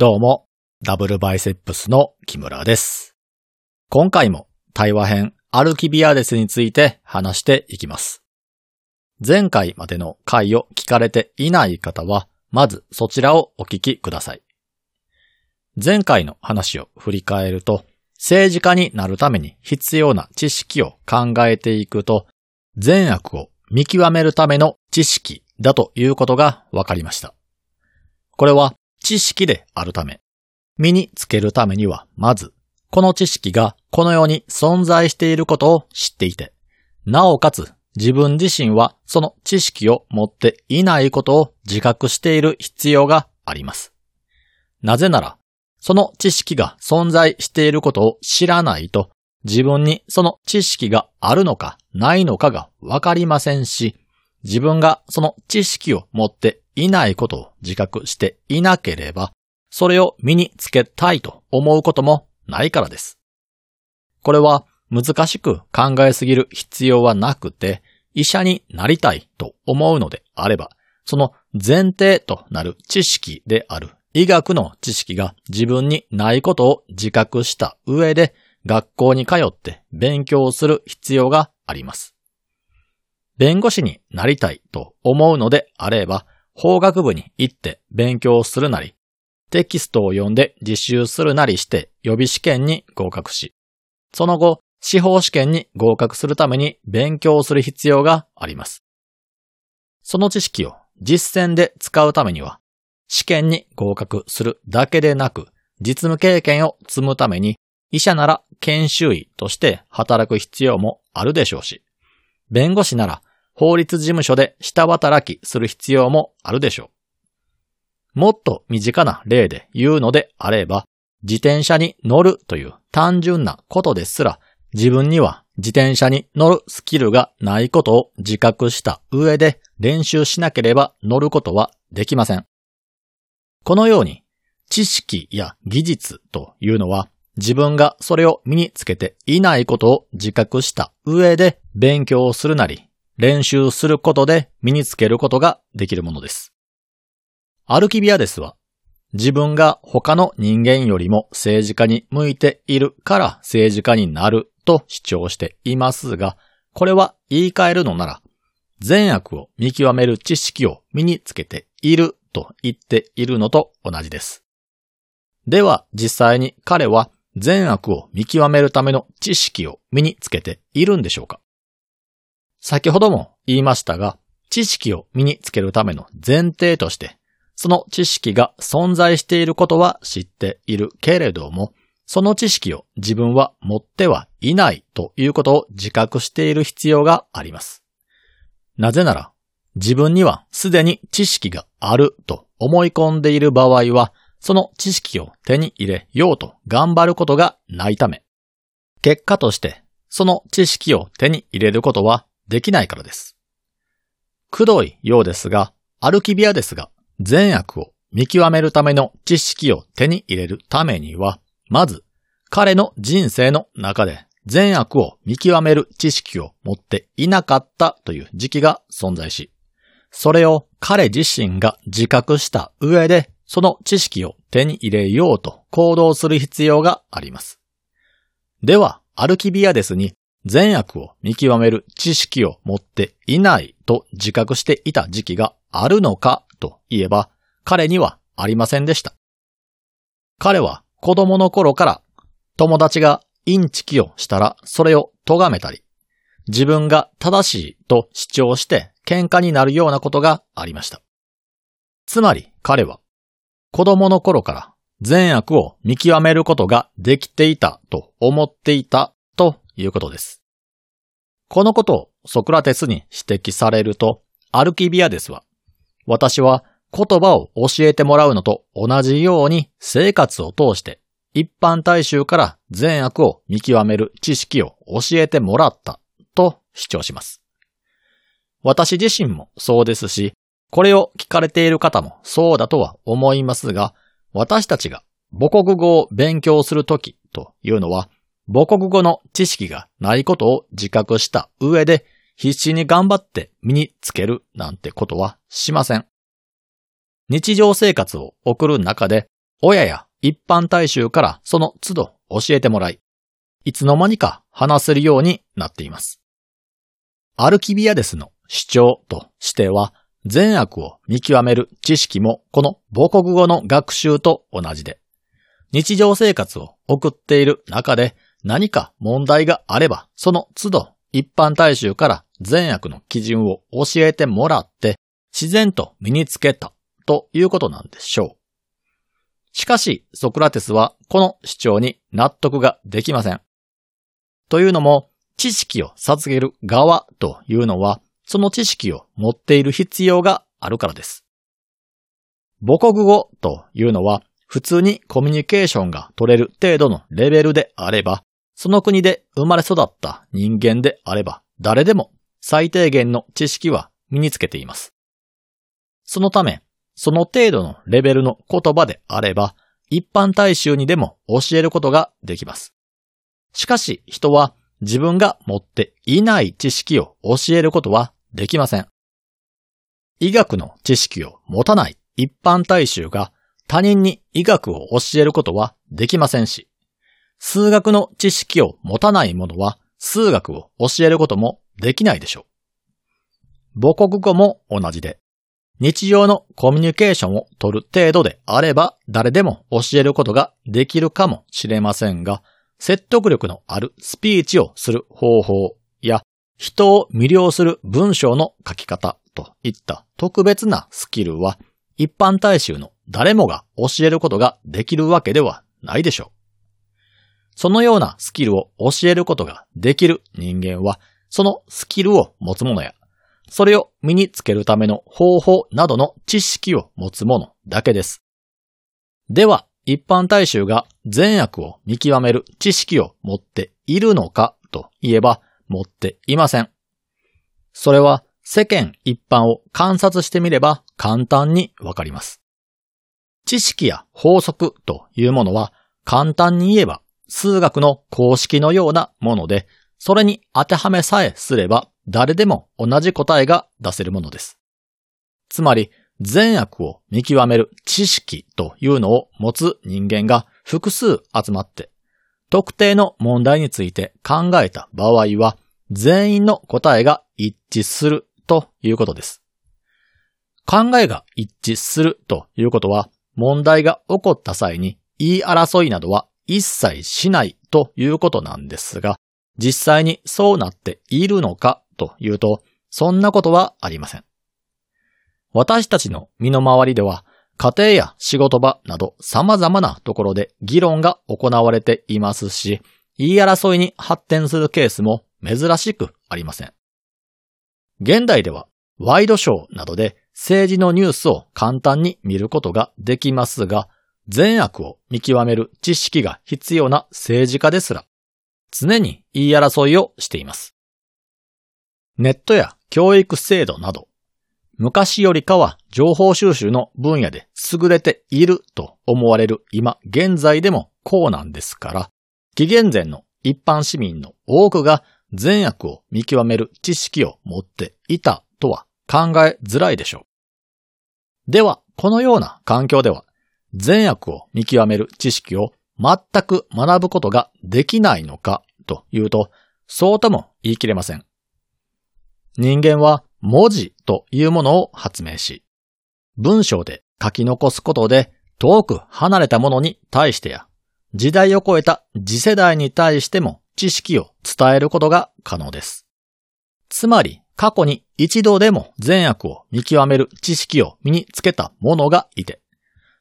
どうも、ダブルバイセップスの木村です。今回も対話編アルキビアデスについて話していきます。前回までの回を聞かれていない方は、まずそちらをお聞きください。前回の話を振り返ると、政治家になるために必要な知識を考えていくと、善悪を見極めるための知識だということが分かりました。これは知識であるため、身につけるためには、まず、この知識がこの世に存在していることを知っていて、なおかつ自分自身はその知識を持っていないことを自覚している必要があります。なぜなら、その知識が存在していることを知らないと、自分にその知識があるのかないのかがわかりませんし、自分がその知識を持っていないことを自覚していなければ、それを身につけたいと思うこともないからです。これは難しく考えすぎる必要はなくて、医者になりたいと思うのであれば、その前提となる知識である医学の知識が自分にないことを自覚した上で、学校に通って勉強する必要があります。弁護士になりたいと思うのであれば、法学部に行って勉強するなり、テキストを読んで実習するなりして予備試験に合格し、その後、司法試験に合格するために勉強する必要があります。その知識を実践で使うためには、試験に合格するだけでなく、実務経験を積むために、医者なら研修医として働く必要もあるでしょうし、弁護士なら法律事務所で下働きする必要もあるでしょう。もっと身近な例で言うのであれば、自転車に乗るという単純なことですら、自分には自転車に乗るスキルがないことを自覚した上で練習しなければ乗ることはできません。このように、知識や技術というのは自分がそれを身につけていないことを自覚した上で勉強をするなり、練習することで身につけることができるものです。アルキビアデスは、自分が他の人間よりも政治家に向いているから政治家になると主張していますが、これは言い換えるのなら、善悪を見極める知識を身につけていると言っているのと同じです。では実際に彼は善悪を見極めるための知識を身につけているんでしょうか？先ほども言いましたが、知識を身につけるための前提として、その知識が存在していることは知っているけれども、その知識を自分は持ってはいないということを自覚している必要があります。なぜなら、自分にはすでに知識があると思い込んでいる場合は、その知識を手に入れようと頑張ることがないため、結果としてその知識を手に入れることはできないからです。くどいようですが、アルキビアですが、善悪を見極めるための知識を手に入れるためには、まず、彼の人生の中で善悪を見極める知識を持っていなかったという時期が存在し、それを彼自身が自覚した上で、その知識を手に入れようと行動する必要があります。では、アルキビアデスに善悪を見極める知識を持っていないと自覚していた時期があるのかといえば、彼にはありませんでした。彼は子供の頃から友達がインチキをしたらそれを咎めたり、自分が正しいと主張して喧嘩になるようなことがありました。つまり彼は子供の頃から善悪を見極めることができていたと思っていたいうことです。このことをソクラテスに指摘されると、アルキビアデスは、私は言葉を教えてもらうのと同じように生活を通して一般大衆から善悪を見極める知識を教えてもらったと主張します。私自身もそうですし、これを聞かれている方もそうだとは思いますが、私たちが母国語を勉強するときというのは、母国語の知識がないことを自覚した上で必死に頑張って身につけるなんてことはしません。日常生活を送る中で親や一般大衆からその都度教えてもらい、いつの間にか話せるようになっています。アルキビアデスの主張としては、善悪を見極める知識もこの母国語の学習と同じで、日常生活を送っている中で何か問題があれば、その都度一般大衆から善悪の基準を教えてもらって自然と身につけたということなんでしょう。しかし、ソクラテスはこの主張に納得ができません。というのも、知識を授ける側というのは、その知識を持っている必要があるからです。母国語というのは、普通にコミュニケーションが取れる程度のレベルであれば、その国で生まれ育った人間であれば、誰でも最低限の知識は身につけています。そのため、その程度のレベルの言葉であれば、一般大衆にでも教えることができます。しかし人は自分が持っていない知識を教えることはできません。医学の知識を持たない一般大衆が他人に医学を教えることはできませんし、数学の知識を持たない者は数学を教えることもできないでしょう。母国語も同じで、日常のコミュニケーションを取る程度であれば誰でも教えることができるかもしれませんが、説得力のあるスピーチをする方法や人を魅了する文章の書き方といった特別なスキルは一般大衆の誰もが教えることができるわけではないでしょう。そのようなスキルを教えることができる人間は、そのスキルを持つ者や、それを身につけるための方法などの知識を持つ者だけです。では、一般大衆が善悪を見極める知識を持っているのかといえば、持っていません。それは世間一般を観察してみれば簡単にわかります。知識や法則というものは簡単に言えば数学の公式のようなもので、それに当てはめさえすれば誰でも同じ答えが出せるものです。つまり、善悪を見極める知識というのを持つ人間が複数集まって、特定の問題について考えた場合は、全員の答えが一致するということです。考えが一致するということは、問題が起こった際に言い争いなどは一切しないということなんですが、実際にそうなっているのかというと、そんなことはありません。私たちの身の回りでは、家庭や仕事場など様々なところで議論が行われていますし、言い争いに発展するケースも珍しくありません。現代ではワイドショーなどで政治のニュースを簡単に見ることができますが、善悪を見極める知識が必要な政治家ですら、常に言い争いをしています。ネットや教育制度など、昔よりかは情報収集の分野で優れていると思われる今現在でもこうなんですから、紀元前の一般市民の多くが善悪を見極める知識を持っていたとは考えづらいでしょう。では、このような環境では善悪を見極める知識を全く学ぶことができないのかというと、そうとも言い切れません。人間は文字というものを発明し、文章で書き残すことで遠く離れたものに対してや、時代を超えた次世代に対しても知識を伝えることが可能です。つまり、過去に一度でも善悪を見極める知識を身につけた者がいて、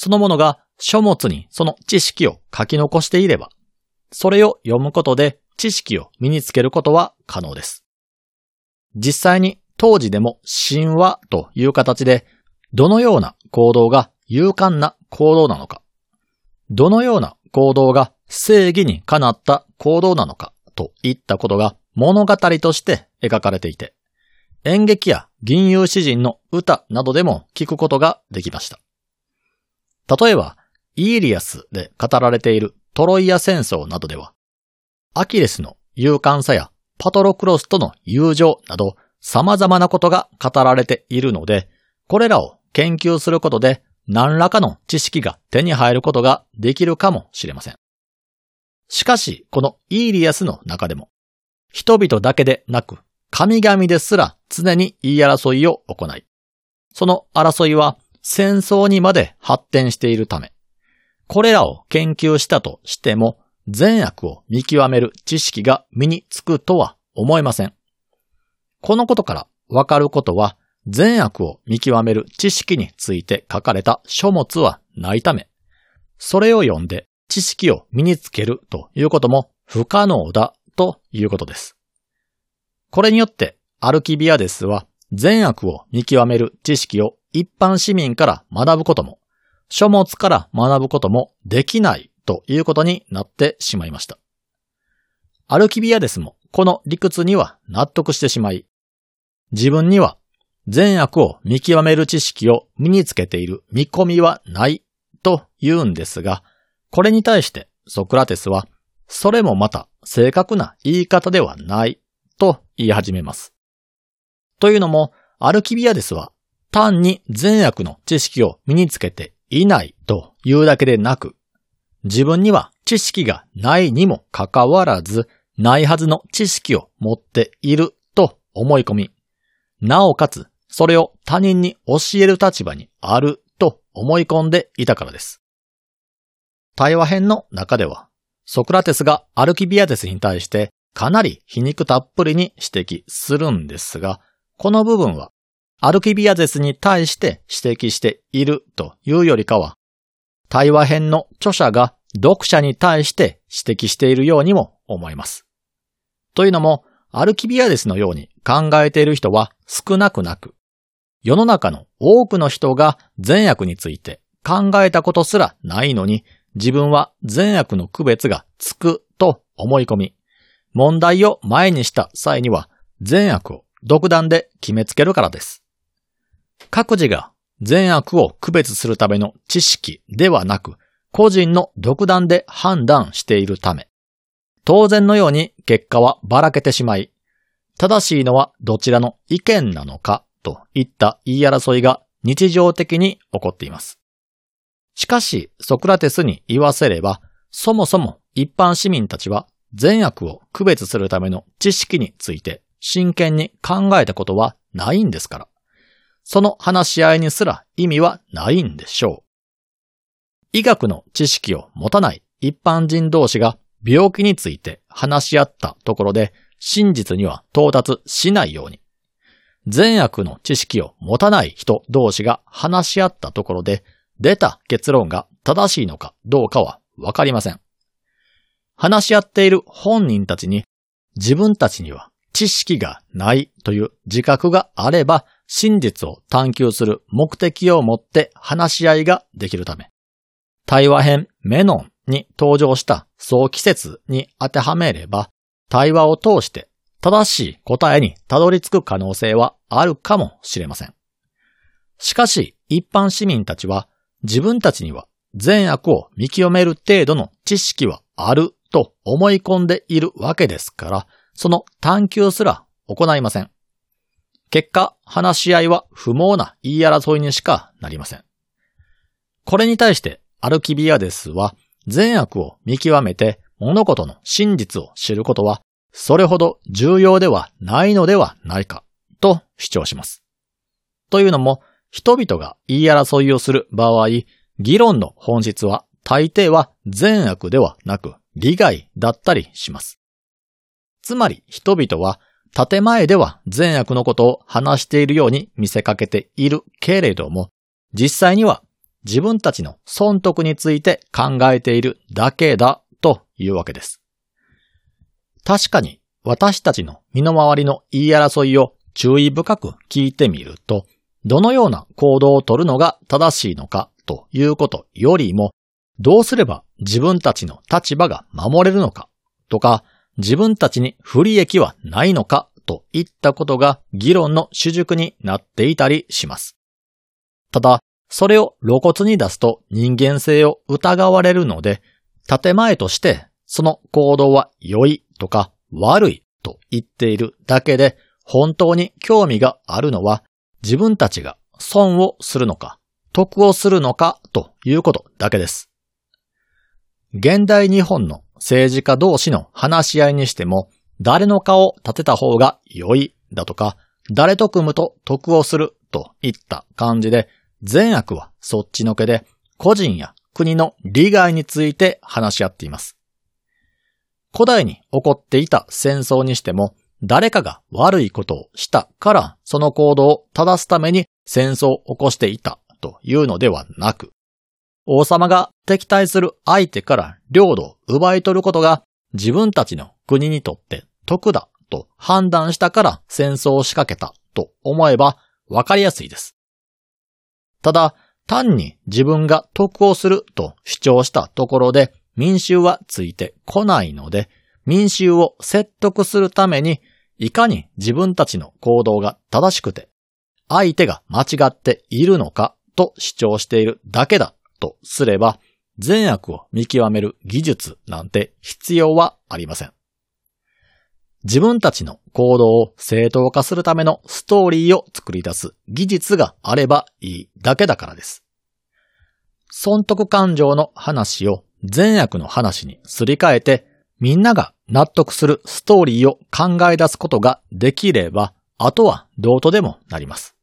そのものが書物にその知識を書き残していれば、それを読むことで知識を身につけることは可能です。実際に当時でも神話という形で、どのような行動が勇敢な行動なのか、どのような行動が正義にかなった行動なのかといったことが物語として描かれていて、演劇や銀融詩人の歌などでも聞くことができました。例えば、イーリアスで語られているトロイア戦争などでは、アキレスの勇敢さやパトロクロスとの友情など様々なことが語られているので、これらを研究することで何らかの知識が手に入ることができるかもしれません。しかし、このイーリアスの中でも、人々だけでなく、神々ですら常に言い争いを行い、その争いは戦争にまで発展しているため、これらを研究したとしても、善悪を見極める知識が身につくとは思えません。このことからわかることは、善悪を見極める知識について書かれた書物はないため、それを読んで知識を身につけるということも不可能だということです。これによってアルキビアデスは善悪を見極める知識を一般市民から学ぶことも、書物から学ぶこともできないということになってしまいました。アルキビアデスもこの理屈には納得してしまい、自分には善悪を見極める知識を身につけている見込みはないと言うんですが、これに対してソクラテスは、それもまた正確な言い方ではないと言い始めます。というのも、アルキビアデスは単に善悪の知識を身につけていないというだけでなく、自分には知識がないにもかかわらず、ないはずの知識を持っていると思い込み、なおかつそれを他人に教える立場にあると思い込んでいたからです。対話編の中では、ソクラテスがアルキビアデスに対してかなり皮肉たっぷりに指摘するんですが、この部分はアルキビアデスに対して指摘しているというよりかは、対話編の著者が読者に対して指摘しているようにも思います。というのも、アルキビアデスのように考えている人は少なくなく、世の中の多くの人が善悪について考えたことすらないのに、自分は善悪の区別がつくと思い込み、問題を前にした際には善悪を独断で決めつけるからです。各自が善悪を区別するための知識ではなく、個人の独断で判断しているため、当然のように結果はばらけてしまい、正しいのはどちらの意見なのかといった言い争いが日常的に起こっています。しかし、ソクラテスに言わせれば、そもそも一般市民たちは善悪を区別するための知識について真剣に考えたことはないんですから。その話し合いにすら意味はないんでしょう。医学の知識を持たない一般人同士が病気について話し合ったところで真実には到達しないように、善悪の知識を持たない人同士が話し合ったところで出た結論が正しいのかどうかはわかりません。話し合っている本人たちに自分たちには知識がないという自覚があれば真実を探求する目的を持って話し合いができるため、対話編メノンに登場した早期説に当てはめれば、対話を通して正しい答えにたどり着く可能性はあるかもしれません。しかし、一般市民たちは自分たちには善悪を見極める程度の知識はあると思い込んでいるわけですから、その探求すら行いません。結果、話し合いは不毛な言い争いにしかなりません。これに対してアルキビアデスは善悪を見極めて物事の真実を知ることはそれほど重要ではないのではないかと主張します。というのも人々が言い争いをする場合、議論の本質は大抵は善悪ではなく利害だったりします。つまり人々は建前では善悪のことを話しているように見せかけているけれども、実際には自分たちの損得について考えているだけだというわけです。確かに私たちの身の回りの言い争いを注意深く聞いてみると、どのような行動をとるのが正しいのかということよりも、どうすれば自分たちの立場が守れるのかとか、自分たちに不利益はないのかといったことが議論の主軸になっていたりします。ただ、それを露骨に出すと人間性を疑われるので、建前としてその行動は良いとか悪いと言っているだけで、本当に興味があるのは自分たちが損をするのか、得をするのかということだけです。現代日本の政治家同士の話し合いにしても、誰の顔を立てた方が良いだとか、誰と組むと得をするといった感じで、善悪はそっちのけで、個人や国の利害について話し合っています。古代に起こっていた戦争にしても、誰かが悪いことをしたから、その行動を正すために戦争を起こしていたというのではなく、王様が敵対する相手から領土を奪い取ることが自分たちの国にとって得だと判断したから戦争を仕掛けたと思えばわかりやすいです。ただ、単に自分が得をすると主張したところで民衆はついてこないので、民衆を説得するためにいかに自分たちの行動が正しくて相手が間違っているのかと主張しているだけだとすれば、善悪を見極める技術なんて必要はありません。自分たちの行動を正当化するためのストーリーを作り出す技術があればいいだけだからです。損得感情の話を善悪の話にすり替えて、みんなが納得するストーリーを考え出すことができれば、あとはどうとでもなります。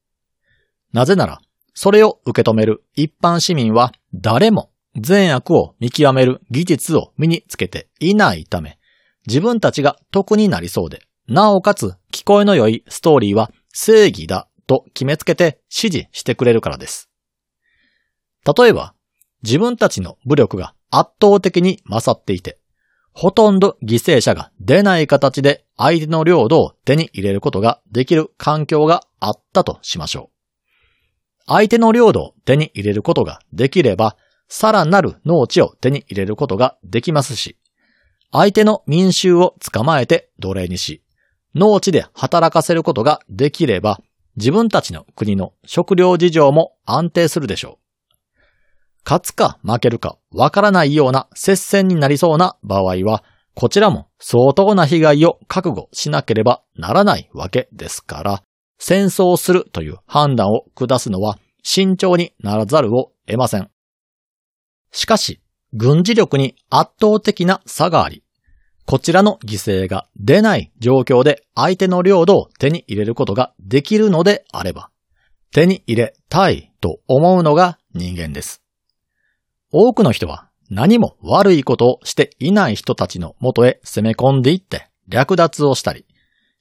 なぜなら、それを受け止める一般市民は誰も善悪を見極める技術を身につけていないため、自分たちが得になりそうで、なおかつ聞こえの良いストーリーは正義だと決めつけて支持してくれるからです。例えば、自分たちの武力が圧倒的に勝っていて、ほとんど犠牲者が出ない形で相手の領土を手に入れることができる環境があったとしましょう。相手の領土を手に入れることができれば、さらなる農地を手に入れることができますし、相手の民衆を捕まえて奴隷にし、農地で働かせることができれば、自分たちの国の食料事情も安定するでしょう。勝つか負けるかわからないような接戦になりそうな場合は、こちらも相当な被害を覚悟しなければならないわけですから、戦争するという判断を下すのは慎重にならざるを得ません。しかし、軍事力に圧倒的な差があり、こちらの犠牲が出ない状況で相手の領土を手に入れることができるのであれば、手に入れたいと思うのが人間です。多くの人は何も悪いことをしていない人たちの元へ攻め込んでいって略奪をしたり、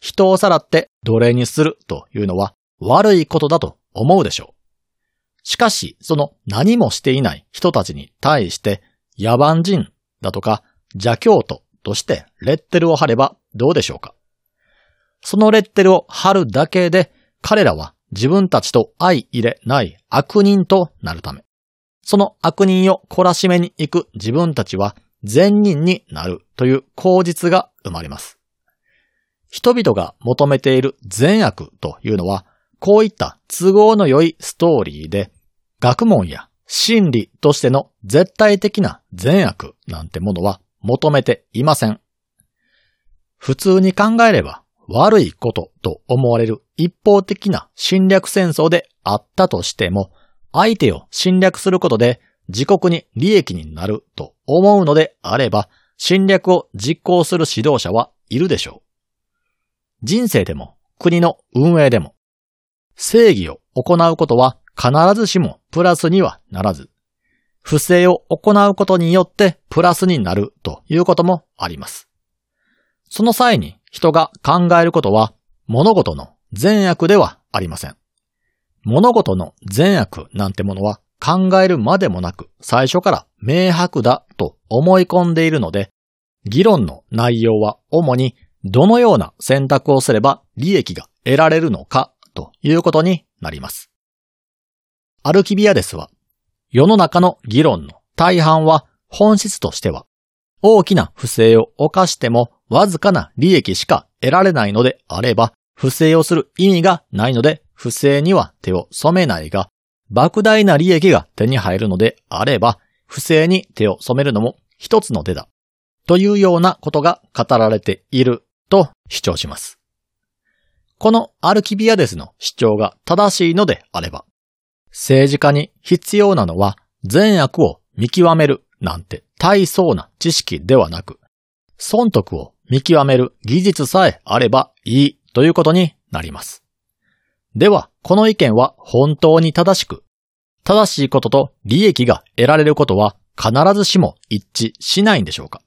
人をさらって奴隷にするというのは悪いことだと思うでしょう。しかし、その何もしていない人たちに対して、野蛮人だとか邪教徒としてレッテルを貼ればどうでしょうかそのレッテルを貼るだけで、彼らは自分たちと相入れない悪人となるため、その悪人を懲らしめに行く自分たちは善人になるという口実が生まれます。人々が求めている善悪というのは、こういった都合の良いストーリーで、学問や真理としての絶対的な善悪なんてものは求めていません。普通に考えれば悪いことと思われる一方的な侵略戦争であったとしても、相手を侵略することで自国に利益になると思うのであれば、侵略を実行する指導者はいるでしょう。人生でも国の運営でも、正義を行うことは必ずしもプラスにはならず、不正を行うことによってプラスになるということもあります。その際に人が考えることは物事の善悪ではありません。物事の善悪なんてものは考えるまでもなく最初から明白だと思い込んでいるので、議論の内容は主にどのような選択をすれば利益が得られるのかということになります。アルキビアデスは、世の中の議論の大半は本質としては、大きな不正を犯してもわずかな利益しか得られないのであれば、不正をする意味がないので、不正には手を染めないが、莫大な利益が手に入るのであれば、不正に手を染めるのも一つの手だ。というようなことが語られていると主張します。このアルキビアデスの主張が正しいのであれば、政治家に必要なのは善悪を見極めるなんて大層な知識ではなく、損得を見極める技術さえあればいいということになります。では、この意見は本当に正しく、正しいことと利益が得られることは必ずしも一致しないんでしょうか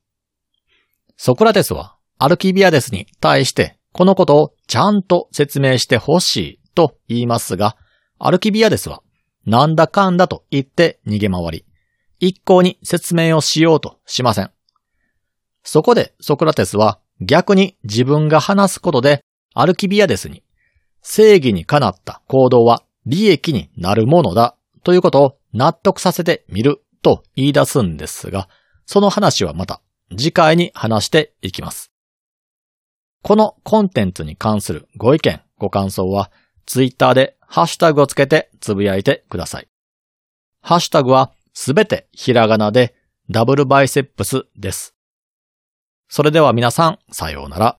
ソクラテスはアルキビアデスに対してこのことをちゃんと説明してほしいと言いますが、アルキビアデスはなんだかんだと言って逃げ回り、一向に説明をしようとしません。そこでソクラテスは逆に自分が話すことでアルキビアデスに正義にかなった行動は利益になるものだということを納得させてみると言い出すんですが、その話はまた次回に話していきます。このコンテンツに関するご意見、ご感想は、ツイッターでハッシュタグをつけてつぶやいてください。ハッシュタグはすべてひらがなでダブルバイセップスです。それでは皆さん、さようなら。